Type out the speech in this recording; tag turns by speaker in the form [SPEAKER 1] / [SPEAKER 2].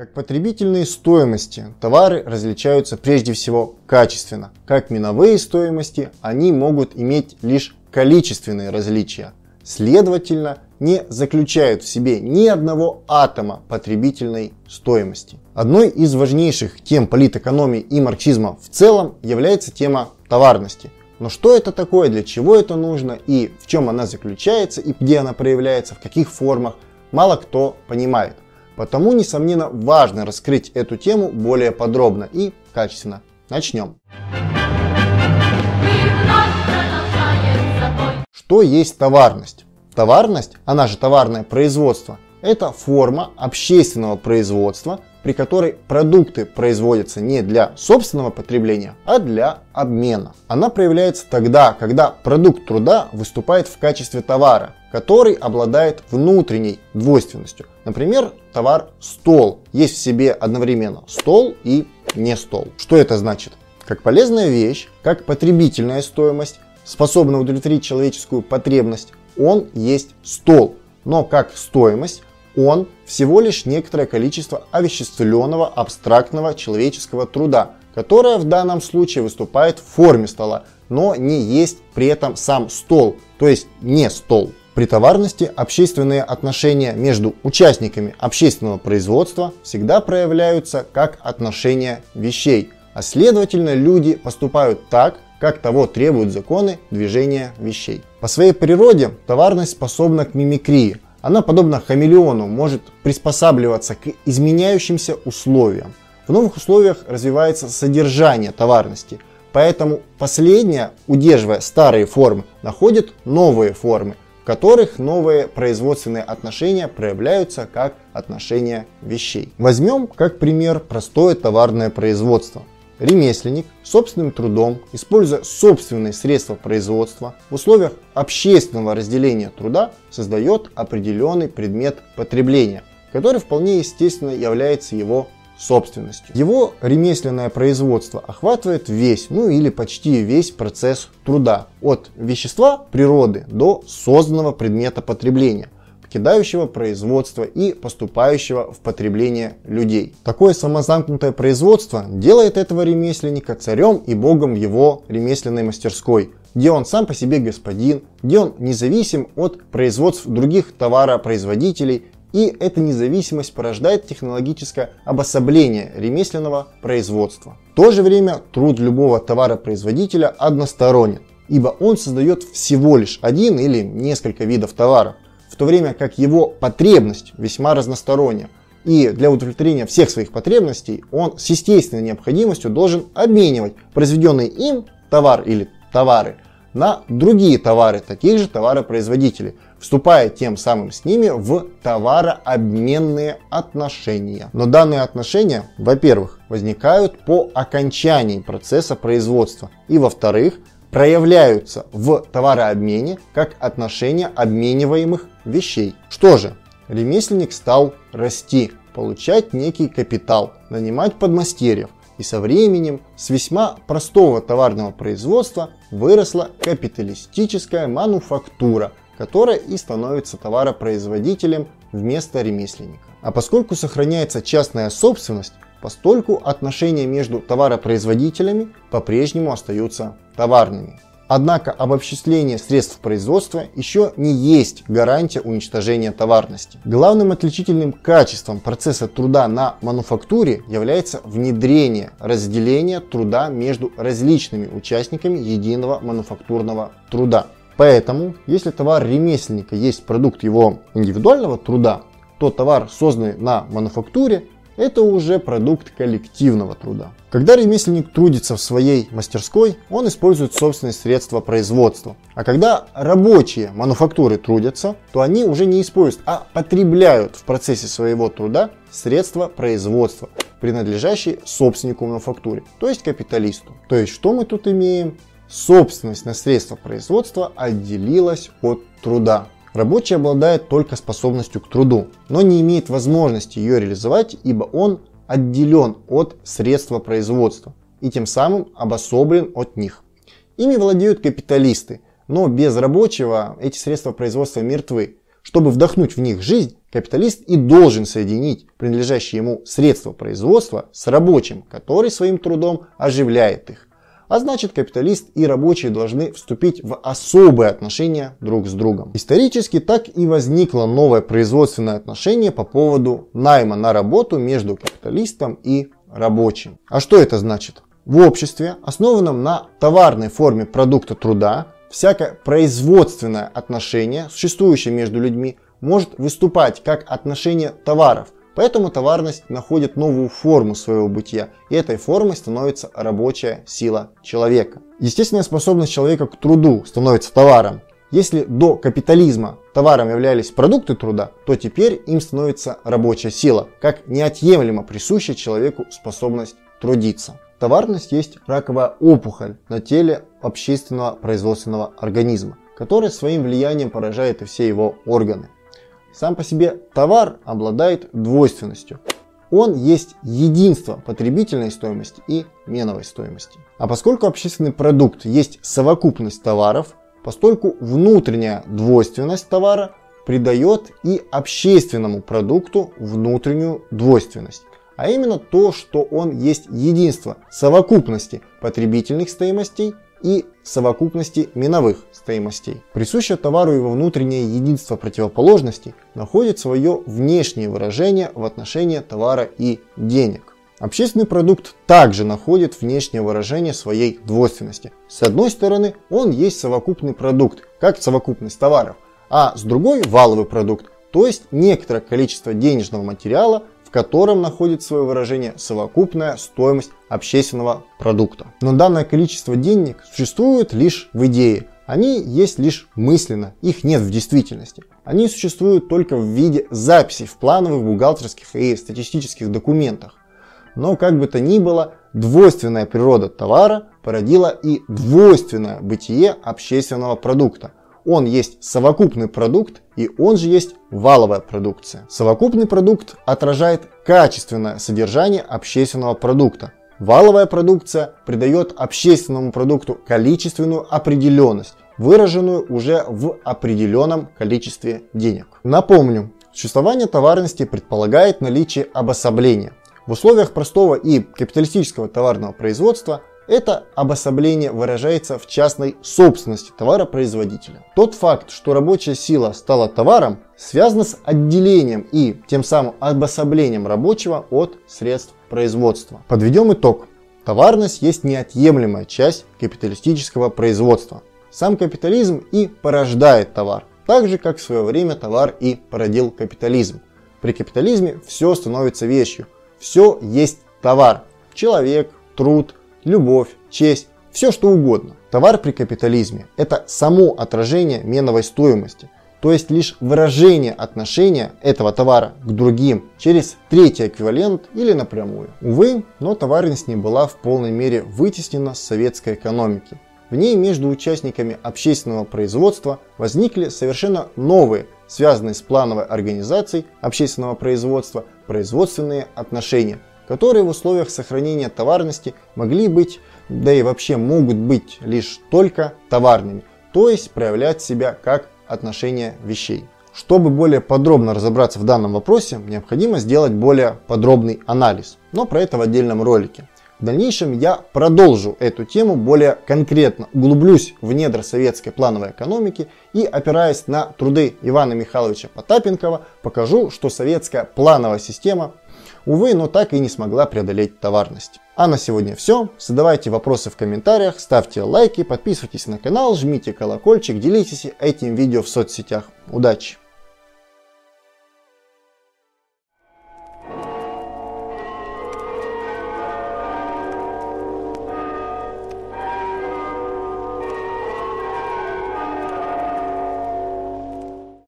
[SPEAKER 1] Как потребительные стоимости товары различаются прежде всего качественно. Как миновые стоимости они могут иметь лишь количественные различия. Следовательно, не заключают в себе ни одного атома потребительной стоимости. Одной из важнейших тем политэкономии и марксизма в целом является тема товарности. Но что это такое, для чего это нужно и в чем она заключается и где она проявляется, в каких формах, мало кто понимает. Потому, несомненно, важно раскрыть эту тему более подробно и качественно. Начнем. Что есть товарность? Товарность, она же товарное производство, это форма общественного производства, при которой продукты производятся не для собственного потребления, а для обмена. Она проявляется тогда, когда продукт труда выступает в качестве товара, который обладает внутренней двойственностью. Например, товар стол. Есть в себе одновременно стол и не стол. Что это значит? Как полезная вещь, как потребительная стоимость, способна удовлетворить человеческую потребность, он есть стол. Но как стоимость он всего лишь некоторое количество овеществленного абстрактного человеческого труда, которое в данном случае выступает в форме стола, но не есть при этом сам стол, то есть не стол. При товарности общественные отношения между участниками общественного производства всегда проявляются как отношения вещей, а следовательно люди поступают так, как того требуют законы движения вещей. По своей природе товарность способна к мимикрии – она, подобно хамелеону, может приспосабливаться к изменяющимся условиям. В новых условиях развивается содержание товарности, поэтому последняя, удерживая старые формы, находит новые формы, которых новые производственные отношения проявляются как отношения вещей. Возьмем как пример простое товарное производство. Ремесленник собственным трудом, используя собственные средства производства, в условиях общественного разделения труда создает определенный предмет потребления, который вполне естественно является его собственностью. Его ремесленное производство охватывает весь, ну или почти весь процесс труда, от вещества природы до созданного предмета потребления – покидающего производство и поступающего в потребление людей. Такое самозамкнутое производство делает этого ремесленника царем и богом в его ремесленной мастерской, где он сам по себе господин, где он независим от производств других товаропроизводителей и эта независимость порождает технологическое обособление ремесленного производства. В то же время труд любого товаропроизводителя односторонен, ибо он создает всего лишь один или несколько видов товаров – в то время как его потребность весьма разносторонняя. И для удовлетворения всех своих потребностей он с естественной необходимостью должен обменивать произведенный им товар или товары на другие товары таких же товаропроизводителей, вступая тем самым с ними в товарообменные отношения. Но данные отношения, во-первых, возникают по окончании процесса производства, и во-вторых, проявляются в товарообмене как отношения обмениваемых вещей. Что же, ремесленник стал расти, получать некий капитал, нанимать подмастерьев, и со временем с весьма простого товарного производства выросла капиталистическая мануфактура, которая и становится товаропроизводителем вместо ремесленника. А поскольку сохраняется частная собственность, постольку отношения между товаропроизводителями по-прежнему остаются товарными. Однако обобществление средств производства еще не есть гарантия уничтожения товарности. Главным отличительным качеством процесса труда на мануфактуре является внедрение разделения труда между различными участниками единого мануфактурного труда. Поэтому, если товар ремесленника есть продукт его индивидуального труда, то товар, созданный на мануфактуре, это уже продукт коллективного труда. Когда ремесленник трудится в своей мастерской, он использует собственные средства производства. А когда рабочие мануфактуры трудятся, то они уже не используют, а потребляют в процессе своего труда средства производства, принадлежащие собственнику мануфактуры, то есть капиталисту. То есть что мы тут имеем? Собственность на средства производства отделилась от труда. Рабочий обладает только способностью к труду, но не имеет возможности ее реализовать, ибо он отделен от средства производства и тем самым обособлен от них. Ими владеют капиталисты, но без рабочего эти средства производства мертвы. Чтобы вдохнуть в них жизнь, Капиталист и должен соединить принадлежащие ему средства производства с рабочим, который своим трудом оживляет их. А значит, капиталист и рабочие должны вступить в особые отношения друг с другом. Исторически так и возникло новое производственное отношение по поводу найма на работу между капиталистом и рабочим. А что это значит? В обществе, основанном на товарной форме продукта труда, всякое производственное отношение, существующее между людьми, может выступать как отношение товаров – Поэтому товарность находит новую форму своего бытия, и этой формой становится рабочая сила человека. Естественная способность человека к труду становится товаром. Если до капитализма товаром являлись продукты труда, то теперь им становится рабочая сила, как неотъемлемо присущая человеку способность трудиться. Товарность есть раковая опухоль на теле общественного производственного организма, которая своим влиянием поражает и все его органы. Сам по себе товар обладает двойственностью. Он есть единство потребительной стоимости и меновой стоимости. А поскольку общественный продукт есть совокупность товаров, постольку внутренняя двойственность товара придает и общественному продукту внутреннюю двойственность. А именно то, что он есть единство совокупности потребительных стоимостей и совокупности миновых стоимостей. Присущее товару его внутреннее единство противоположностей находит свое внешнее выражение в отношении товара и денег. Общественный продукт также находит внешнее выражение своей двойственности. С одной стороны, он есть совокупный продукт, как совокупность товаров, а с другой валовый продукт, то есть некоторое количество денежного материала, в котором находит свое выражение совокупная стоимость общественного продукта. Но данное количество денег существует лишь в идее. Они есть лишь мысленно, их нет в действительности. Они существуют только в виде записей в плановых бухгалтерских и статистических документах. Но как бы то ни было, двойственная природа товара породила и двойственное бытие общественного продукта – он есть совокупный продукт и он же есть валовая продукция. Совокупный продукт отражает качественное содержание общественного продукта. Валовая продукция придает общественному продукту количественную определенность, выраженную уже в определенном количестве денег. Напомню, существование товарности предполагает наличие обособления. В условиях простого и капиталистического товарного производства это обособление выражается в частной собственности товаропроизводителя. Тот факт, что рабочая сила стала товаром, связано с отделением и тем самым обособлением рабочего от средств производства. Подведем итог. Товарность есть неотъемлемая часть капиталистического производства. Сам капитализм и порождает товар, так же как в свое время товар и породил капитализм. При капитализме все становится вещью, все есть товар. Человек, труд, любовь, честь, все что угодно. Товар при капитализме – это само отражение меновой стоимости, то есть лишь выражение отношения этого товара к другим через третий эквивалент или напрямую. Увы, но товарность не была в полной мере вытеснена с советской экономики. В ней между участниками общественного производства возникли совершенно новые, связанные с плановой организацией общественного производства, производственные отношения – которые в условиях сохранения товарности могли быть, да и вообще могут быть лишь только товарными, то есть проявлять себя как отношение вещей. Чтобы более подробно разобраться в данном вопросе, необходимо сделать более подробный анализ, но про это в отдельном ролике. В дальнейшем я продолжу эту тему более конкретно, углублюсь в недра советской плановой экономики и, опираясь на труды Ивана Михайловича Потапенкова, покажу, что советская плановая система увы, но так и не смогла преодолеть товарность. А на сегодня все. Задавайте вопросы в комментариях, ставьте лайки, подписывайтесь на канал, жмите колокольчик, делитесь этим видео в соцсетях. Удачи!